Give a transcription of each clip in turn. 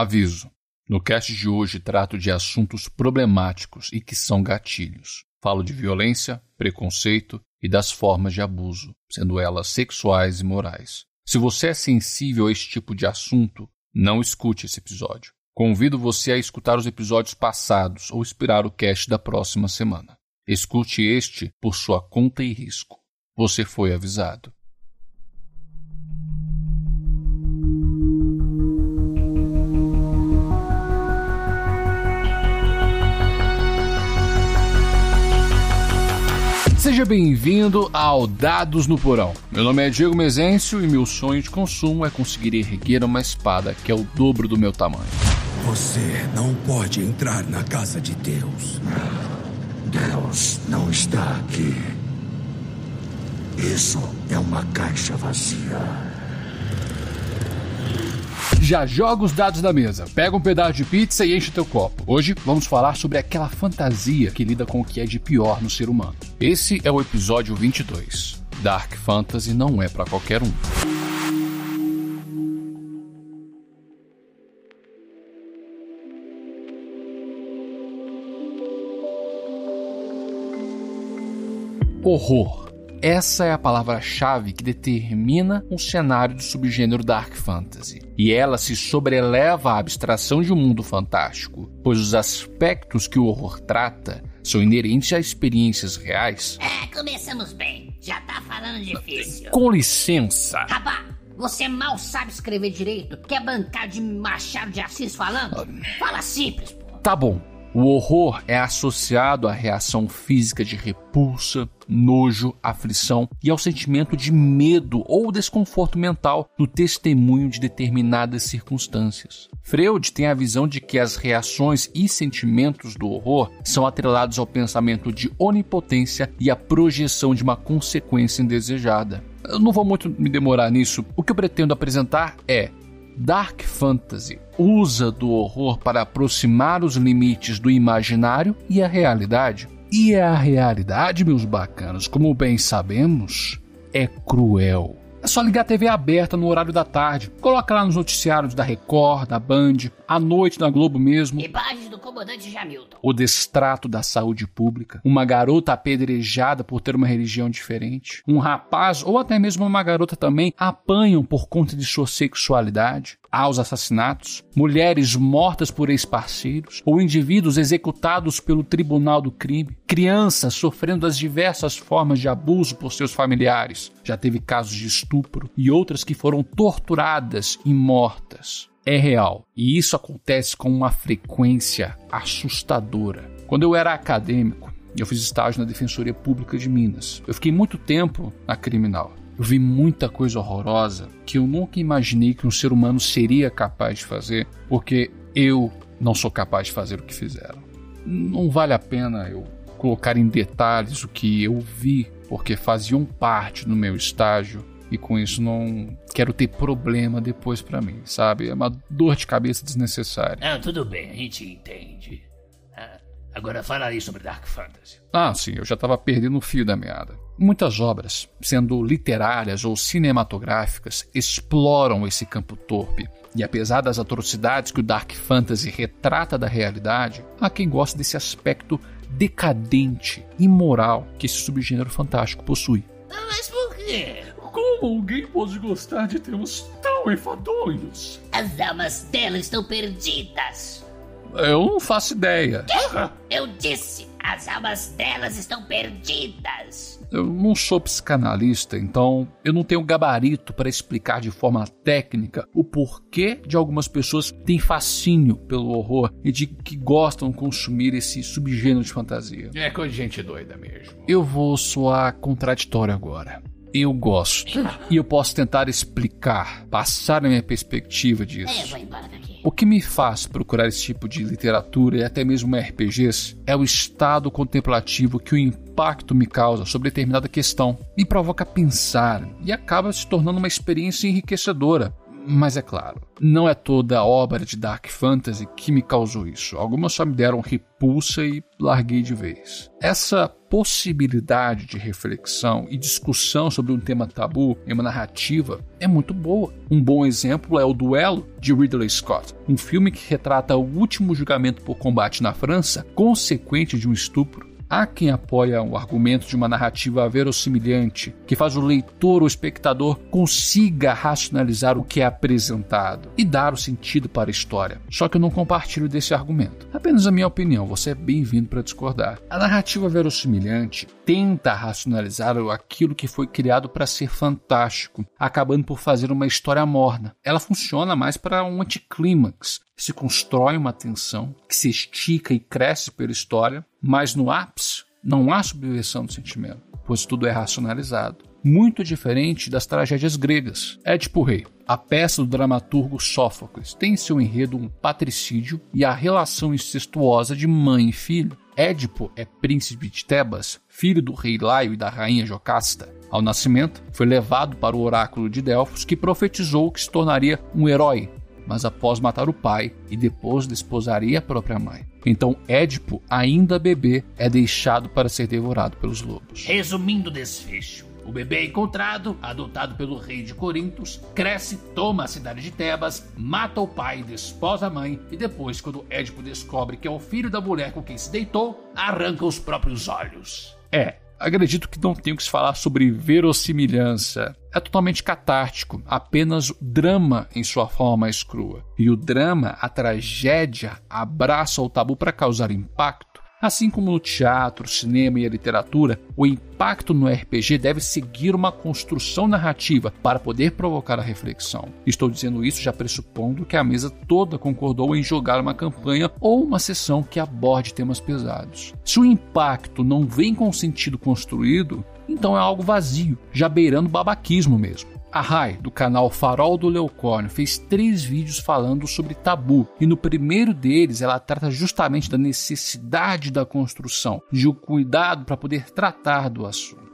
Aviso: no cast de hoje trato de assuntos problemáticos e que são gatilhos. Falo de violência, preconceito e das formas de abuso, sendo elas sexuais e morais. Se você é sensível a esse tipo de assunto, não escute esse episódio. Convido você a escutar os episódios passados ou esperar o cast da próxima semana. Escute este por sua conta e risco. Você foi avisado. Seja bem-vindo ao Dados no Porão. Meu nome é Diego Mezencio e meu sonho de consumo é conseguir erguer uma espada que é o dobro do meu tamanho. Você não pode entrar na casa de Deus. Deus não está aqui. Isso é uma caixa vazia. Já joga os dados da mesa, pega um pedaço de pizza e enche teu copo. Hoje vamos falar sobre aquela fantasia que lida com o que é de pior no ser humano. Esse é o episódio 22. Dark Fantasy não é para qualquer um. Horror essa é a palavra-chave que determina um cenário do subgênero Dark Fantasy. E ela se sobreleva à abstração de um mundo fantástico, pois os aspectos que o horror trata são inerentes a experiências reais. É, começamos bem. Já tá falando difícil. Com licença. Rapá, você mal sabe escrever direito? Quer bancar de Machado de Assis falando? Fala simples, pô. Tá bom. O horror é associado à reação física de repulsa, nojo, aflição e ao sentimento de medo ou desconforto mental no testemunho de determinadas circunstâncias. Freud tem a visão de que as reações e sentimentos do horror são atrelados ao pensamento de onipotência e à projeção de uma consequência indesejada. Eu não vou muito me demorar nisso. O que eu pretendo apresentar é Dark Fantasy usa do horror para aproximar os limites do imaginário e a realidade. E a realidade, meus bacanas, como bem sabemos, é cruel. É só ligar a TV aberta no horário da tarde. Coloca lá nos noticiários da Record, da Band, à noite na Globo mesmo. Imagens do comandante Jamilton. O destrato da saúde pública. Uma garota apedrejada por ter uma religião diferente. Um rapaz, ou até mesmo uma garota também, apanham por conta de sua sexualidade aos assassinatos, mulheres mortas por ex-parceiros ou indivíduos executados pelo tribunal do crime, crianças sofrendo as diversas formas de abuso por seus familiares. Já teve casos de estupro e outras que foram torturadas e mortas. É real, e isso acontece com uma frequência assustadora. Quando eu era acadêmico, eu fiz estágio na Defensoria Pública de Minas. Eu fiquei muito tempo na criminal. Eu vi muita coisa horrorosa que eu nunca imaginei que um ser humano seria capaz de fazer, porque eu não sou capaz de fazer o que fizeram. Não vale a pena eu colocar em detalhes o que eu vi, porque faziam parte do meu estágio e com isso não quero ter problema depois para mim, sabe? É uma dor de cabeça desnecessária. Não, tudo bem, a gente entende. Ah, agora fala aí sobre Dark Fantasy. Ah, sim, eu já estava perdendo o fio da meada. Muitas obras, sendo literárias ou cinematográficas, exploram esse campo torpe. E apesar das atrocidades que o Dark Fantasy retrata da realidade, há quem goste desse aspecto decadente, imoral que esse subgênero fantástico possui. Ah, mas por quê? Como alguém pode gostar de termos tão enfadonhos? As almas dela estão perdidas. Eu não faço ideia. Eu disse, as almas delas estão perdidas. Eu não sou psicanalista, então eu não tenho gabarito para explicar de forma técnica o porquê de algumas pessoas têm fascínio pelo horror e de que gostam de consumir esse subgênero de fantasia. É coisa de gente doida mesmo. Eu vou soar contraditório agora. Eu gosto. E eu posso tentar explicar, passar a minha perspectiva É, disso. daqui. O que me faz procurar esse tipo de literatura e até mesmo RPGs é o estado contemplativo que o impacto me causa sobre determinada questão. Me provoca pensar e acaba se tornando uma experiência enriquecedora. Mas é claro, não é toda a obra de Dark Fantasy que me causou isso. Algumas só me deram repulsa e larguei de vez. Essa possibilidade de reflexão e discussão sobre um tema tabu em uma narrativa é muito boa. Um bom exemplo é o Duelo de Ridley Scott, um filme que retrata o último julgamento por combate na França, consequente de um estupro Há quem apoia o argumento de uma narrativa verossimilhante, que faz o leitor ou espectador consiga racionalizar o que é apresentado e dar o sentido para a história. Só que eu não compartilho desse argumento. Apenas a minha opinião, você é bem-vindo para discordar. A narrativa verossimilhante tenta racionalizar aquilo que foi criado para ser fantástico, acabando por fazer uma história morna. Ela funciona mais para um anticlímax, se constrói uma tensão que se estica e cresce pela história, mas no ápice não há subversão do sentimento, pois tudo é racionalizado. Muito diferente das tragédias gregas. Édipo Rei, a peça do dramaturgo Sófocles, tem em seu enredo um patricídio e a relação incestuosa de mãe e filho. Édipo é príncipe de Tebas, filho do rei Laio e da rainha Jocasta. Ao nascimento, foi levado para o oráculo de Delfos, que profetizou que se tornaria um herói, mas após matar o pai e depois desposaria a própria mãe. Então Édipo, ainda bebê, é deixado para ser devorado pelos lobos. Resumindo o desfecho. O bebê é encontrado, adotado pelo rei de Corintos, cresce, toma a cidade de Tebas, mata o pai, desposa a mãe e depois, quando Édipo descobre que é o filho da mulher com quem se deitou, arranca os próprios olhos. É, acredito que não tenho que se falar sobre verossimilhança. É totalmente catártico, apenas drama em sua forma mais crua. E o drama, a tragédia, abraça o tabu para causar impacto Assim como no teatro, cinema e a literatura, o impacto no RPG deve seguir uma construção narrativa para poder provocar a reflexão. Estou dizendo isso já pressupondo que a mesa toda concordou em jogar uma campanha ou uma sessão que aborde temas pesados. Se o impacto não vem com sentido construído, então é algo vazio, já beirando babaquismo mesmo. A Rai, do canal Farol do Leucórnio, fez três vídeos falando sobre tabu, e no primeiro deles ela trata justamente da necessidade da construção, de um cuidado para poder tratar do assunto.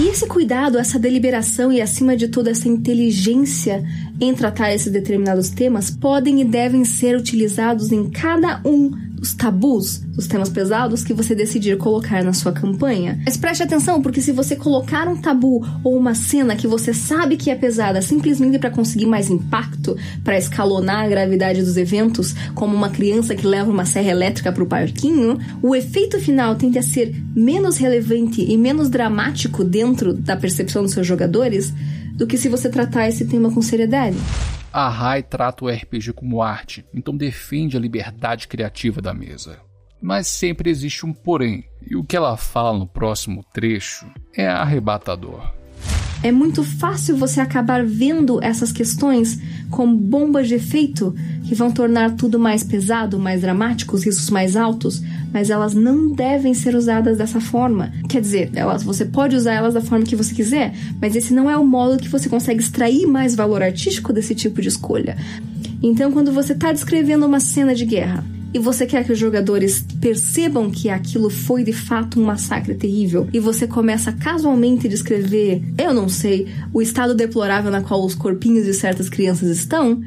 E esse cuidado, essa deliberação e, acima de tudo, essa inteligência em tratar esses determinados temas podem e devem ser utilizados em cada um os tabus, os temas pesados que você decidir colocar na sua campanha. Mas preste atenção, porque se você colocar um tabu ou uma cena que você sabe que é pesada simplesmente para conseguir mais impacto, para escalonar a gravidade dos eventos, como uma criança que leva uma serra elétrica para o parquinho, o efeito final tende a ser menos relevante e menos dramático dentro da percepção dos seus jogadores do que se você tratar esse tema com seriedade. A Rai trata o RPG como arte, então defende a liberdade criativa da mesa. Mas sempre existe um porém, e o que ela fala no próximo trecho é arrebatador. É muito fácil você acabar vendo essas questões como bombas de efeito que vão tornar tudo mais pesado, mais dramático, os riscos mais altos, mas elas não devem ser usadas dessa forma. Quer dizer, elas, você pode usar elas da forma que você quiser, mas esse não é o modo que você consegue extrair mais valor artístico desse tipo de escolha. Então, quando você está descrevendo uma cena de guerra, e você quer que os jogadores percebam que aquilo foi de fato um massacre terrível? E você começa casualmente a descrever, eu não sei, o estado deplorável na qual os corpinhos de certas crianças estão,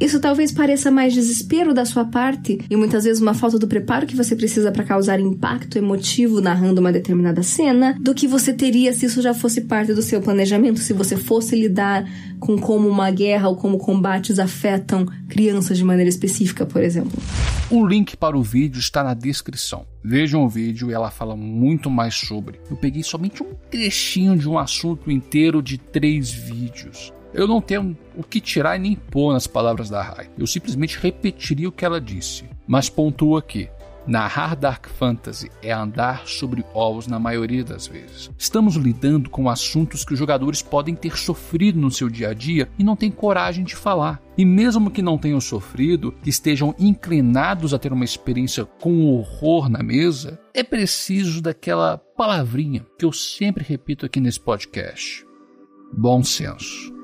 isso talvez pareça mais desespero da sua parte e muitas vezes uma falta do preparo que você precisa para causar impacto emotivo narrando uma determinada cena, do que você teria se isso já fosse parte do seu planejamento, se você fosse lidar com como uma guerra ou como combates afetam crianças de maneira específica, por exemplo. O link para o vídeo está na descrição. Vejam o vídeo ela fala muito mais sobre. Eu peguei somente um trechinho de um assunto inteiro de três vídeos. Eu não tenho o que tirar nem pôr nas palavras da Rai. Eu simplesmente repetiria o que ela disse. Mas pontuo aqui. Narrar Dark Fantasy é andar sobre ovos na maioria das vezes. Estamos lidando com assuntos que os jogadores podem ter sofrido no seu dia a dia e não têm coragem de falar. E mesmo que não tenham sofrido, que estejam inclinados a ter uma experiência com horror na mesa, é preciso daquela palavrinha que eu sempre repito aqui nesse podcast: bom senso.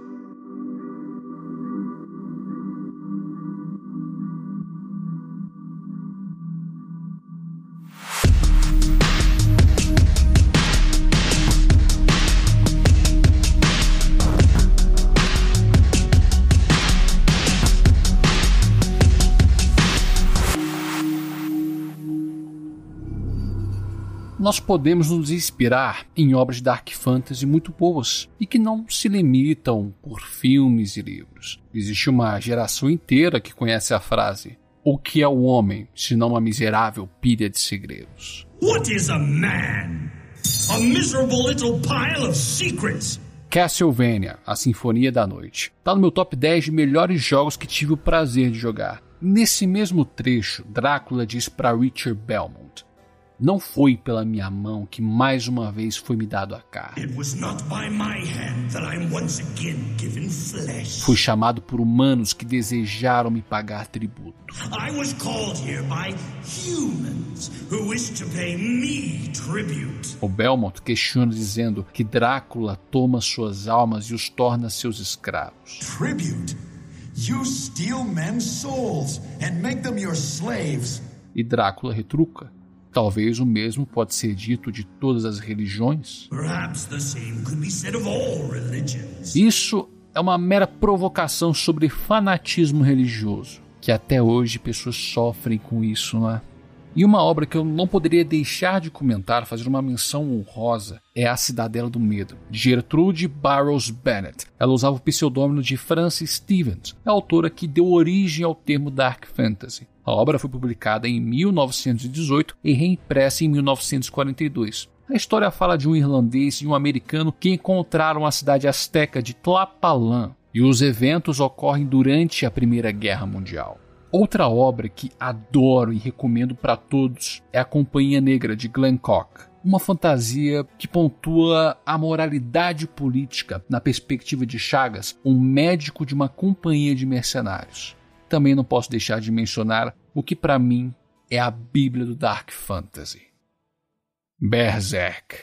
Nós podemos nos inspirar em obras de dark fantasy muito boas e que não se limitam por filmes e livros. Existe uma geração inteira que conhece a frase: O que é o homem, se não uma miserável pilha de segredos? What is a man? A miserable little pile of secrets. Castlevania, a Sinfonia da Noite. Tá no meu top 10 de melhores jogos que tive o prazer de jogar. Nesse mesmo trecho, Drácula diz para Richard Belmont: Não foi pela minha mão que mais uma vez foi me dado a carne. Fui chamado por humanos que desejaram me pagar tributo. O Belmont questiona dizendo que Drácula toma suas almas e os torna seus escravos. Tribute? You steal men's souls and make them your slaves. E Drácula retruca. Talvez o mesmo pode ser dito de todas as religiões. Isso é uma mera provocação sobre fanatismo religioso, que até hoje pessoas sofrem com isso, não é? E uma obra que eu não poderia deixar de comentar, fazer uma menção honrosa, é A Cidadela do Medo, de Gertrude Burroughs Bennett. Ela usava o pseudônimo de Frances Stevens, a autora que deu origem ao termo Dark Fantasy. A obra foi publicada em 1918 e reimpressa em 1942. A história fala de um irlandês e um americano que encontraram a cidade asteca de Tlapalan, e os eventos ocorrem durante a Primeira Guerra Mundial. Outra obra que adoro e recomendo para todos é A Companhia Negra de Glenn Cock. Uma fantasia que pontua a moralidade política na perspectiva de Chagas, um médico de uma companhia de mercenários. Também não posso deixar de mencionar o que para mim é a Bíblia do Dark Fantasy. Berserk.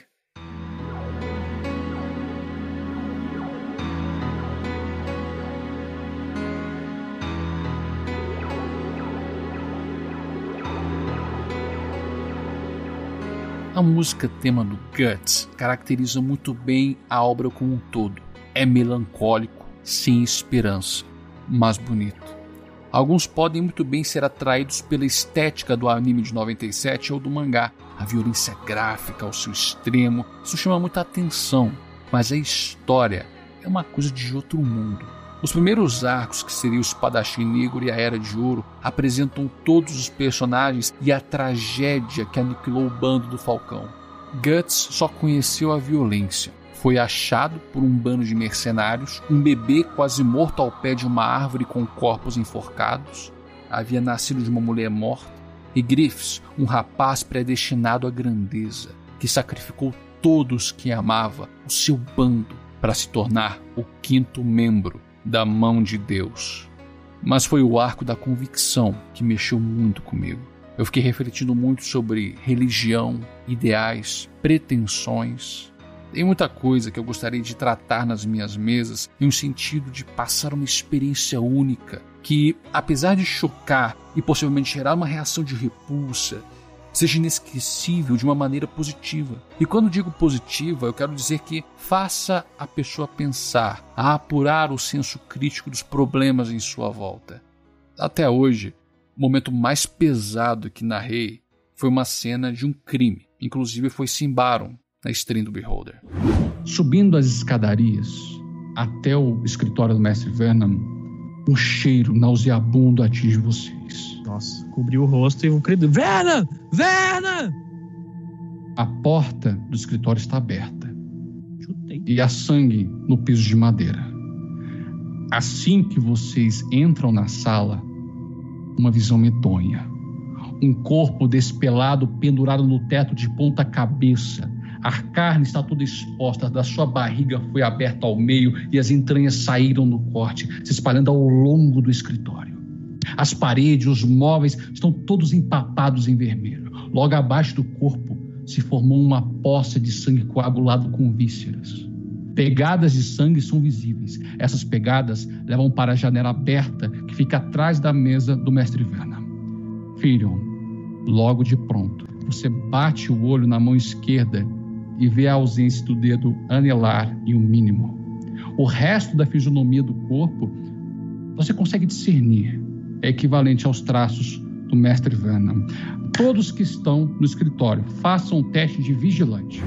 A música tema do Guts caracteriza muito bem a obra como um todo. É melancólico, sem esperança, mas bonito. Alguns podem muito bem ser atraídos pela estética do anime de 97 ou do mangá. A violência gráfica ao seu extremo, isso chama muita atenção, mas a história é uma coisa de outro mundo. Os primeiros arcos, que seriam o Espadachim Negro e a Era de Ouro, apresentam todos os personagens e a tragédia que aniquilou o bando do Falcão. Guts só conheceu a violência. Foi achado por um bando de mercenários, um bebê quase morto ao pé de uma árvore com corpos enforcados, havia nascido de uma mulher morta, e Griffiths, um rapaz predestinado à grandeza, que sacrificou todos que amava, o seu bando, para se tornar o quinto membro da mão de Deus. Mas foi o arco da convicção que mexeu muito comigo. Eu fiquei refletindo muito sobre religião, ideais, pretensões. Tem muita coisa que eu gostaria de tratar nas minhas mesas em um sentido de passar uma experiência única que, apesar de chocar e possivelmente gerar uma reação de repulsa, seja inesquecível de uma maneira positiva. E quando digo positiva, eu quero dizer que faça a pessoa pensar, a apurar o senso crítico dos problemas em sua volta. Até hoje, o momento mais pesado que narrei foi uma cena de um crime. Inclusive foi Simbaron, na stream do Beholder. Subindo as escadarias até o escritório do mestre Vernon, um cheiro nauseabundo atinge vocês. Nossa, cobriu o rosto e o credo. Verna! Verna! A porta do escritório está aberta. Chutei. E há sangue no piso de madeira. Assim que vocês entram na sala, uma visão medonha. Um corpo despelado pendurado no teto de ponta cabeça. A carne está toda exposta, da sua barriga foi aberta ao meio e as entranhas saíram no corte, se espalhando ao longo do escritório. As paredes, os móveis estão todos empapados em vermelho. Logo abaixo do corpo se formou uma poça de sangue coagulado com vísceras. Pegadas de sangue são visíveis. Essas pegadas levam para a janela aberta que fica atrás da mesa do mestre Verna. Filho, logo de pronto, você bate o olho na mão esquerda e vê a ausência do dedo anelar e o mínimo. O resto da fisionomia do corpo você consegue discernir é equivalente aos traços do mestre Venom. Todos que estão no escritório, façam um teste de vigilante.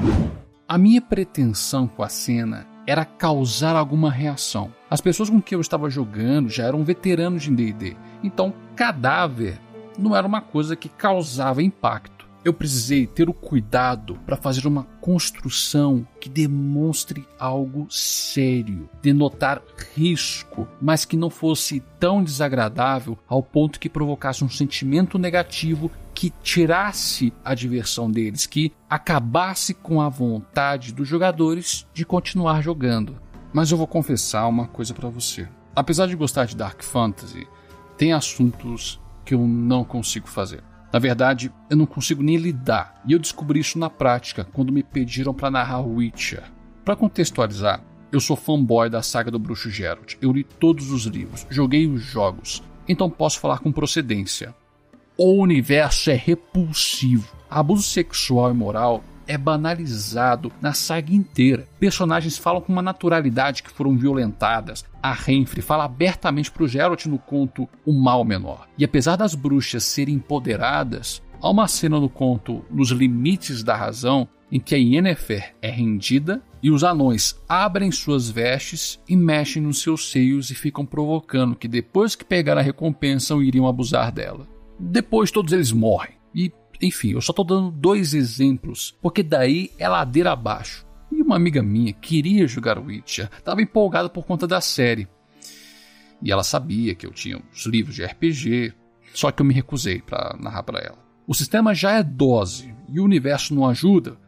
A minha pretensão com a cena era causar alguma reação. As pessoas com quem eu estava jogando já eram veteranos de D&D, então cadáver não era uma coisa que causava impacto eu precisei ter o cuidado para fazer uma construção que demonstre algo sério, denotar risco, mas que não fosse tão desagradável ao ponto que provocasse um sentimento negativo que tirasse a diversão deles, que acabasse com a vontade dos jogadores de continuar jogando. Mas eu vou confessar uma coisa para você. Apesar de gostar de Dark Fantasy, tem assuntos que eu não consigo fazer. Na verdade, eu não consigo nem lidar, e eu descobri isso na prática quando me pediram para narrar Witcher. Para contextualizar, eu sou fanboy da saga do Bruxo Geralt. Eu li todos os livros, joguei os jogos, então posso falar com procedência. O universo é repulsivo. Abuso sexual e moral é banalizado na saga inteira. Personagens falam com uma naturalidade que foram violentadas. A Renfrey fala abertamente para o Geralt no conto O Mal Menor. E apesar das bruxas serem empoderadas, há uma cena no conto Nos Limites da Razão em que a Yennefer é rendida e os anões abrem suas vestes e mexem nos seus seios e ficam provocando que depois que pegar a recompensa iriam abusar dela. Depois todos eles morrem. E enfim, eu só estou dando dois exemplos, porque daí é ladeira abaixo. E uma amiga minha queria jogar Witcher, estava empolgada por conta da série. E ela sabia que eu tinha os livros de RPG, só que eu me recusei para narrar para ela. O sistema já é dose e o universo não ajuda,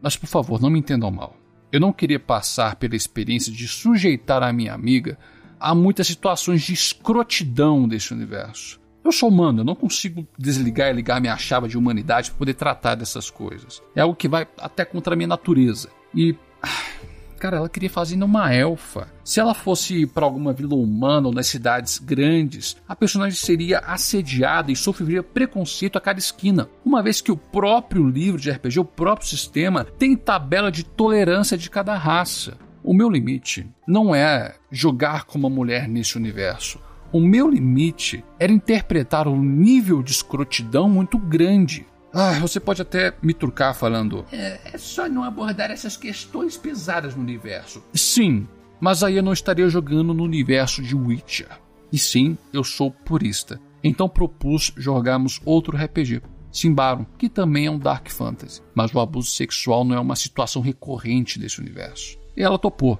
mas por favor, não me entendam mal. Eu não queria passar pela experiência de sujeitar a minha amiga a muitas situações de escrotidão desse universo. Eu sou humano, eu não consigo desligar e ligar minha chave de humanidade para poder tratar dessas coisas. É algo que vai até contra a minha natureza. E. Cara, ela queria fazer uma elfa. Se ela fosse para alguma vila humana ou nas cidades grandes, a personagem seria assediada e sofreria preconceito a cada esquina, uma vez que o próprio livro de RPG, o próprio sistema, tem tabela de tolerância de cada raça. O meu limite não é jogar como uma mulher nesse universo. O meu limite era interpretar um nível de escrotidão muito grande. Ah, você pode até me trucar falando. É, é só não abordar essas questões pesadas no universo. Sim, mas aí eu não estaria jogando no universo de Witcher. E sim, eu sou purista. Então propus jogarmos outro RPG, Simbarum, que também é um Dark Fantasy, mas o abuso sexual não é uma situação recorrente desse universo. E ela topou.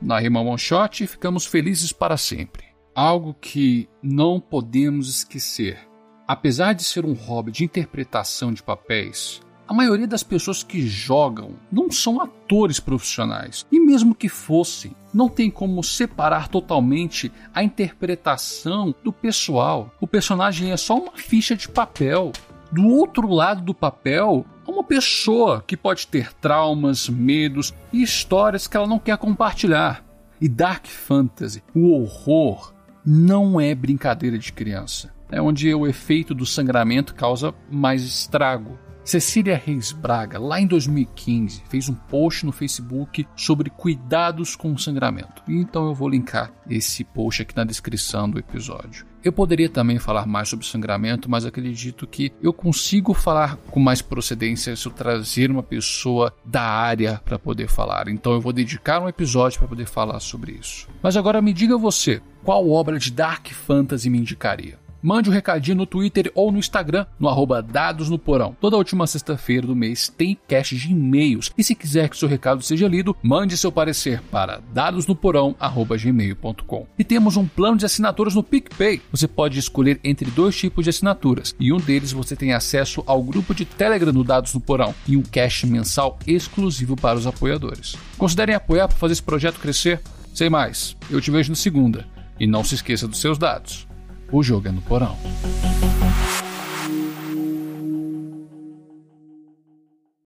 Na rima one shot ficamos felizes para sempre algo que não podemos esquecer. Apesar de ser um hobby de interpretação de papéis, a maioria das pessoas que jogam não são atores profissionais. E mesmo que fossem, não tem como separar totalmente a interpretação do pessoal. O personagem é só uma ficha de papel. Do outro lado do papel, há uma pessoa que pode ter traumas, medos e histórias que ela não quer compartilhar. E Dark Fantasy, o horror, não é brincadeira de criança. É onde o efeito do sangramento causa mais estrago. Cecília Reis Braga, lá em 2015, fez um post no Facebook sobre cuidados com o sangramento. Então eu vou linkar esse post aqui na descrição do episódio. Eu poderia também falar mais sobre sangramento, mas acredito que eu consigo falar com mais procedência se eu trazer uma pessoa da área para poder falar. Então eu vou dedicar um episódio para poder falar sobre isso. Mas agora me diga você, qual obra de Dark Fantasy me indicaria? mande um recadinho no Twitter ou no Instagram, no arroba Dados no Porão. Toda última sexta-feira do mês tem cast de e-mails. E se quiser que seu recado seja lido, mande seu parecer para dadosnoporão.gmail.com. E temos um plano de assinaturas no PicPay. Você pode escolher entre dois tipos de assinaturas. E um deles você tem acesso ao grupo de Telegram do Dados no Porão e um cast mensal exclusivo para os apoiadores. Considerem apoiar para fazer esse projeto crescer? Sem mais, eu te vejo na segunda. E não se esqueça dos seus dados. O jogo é no porão.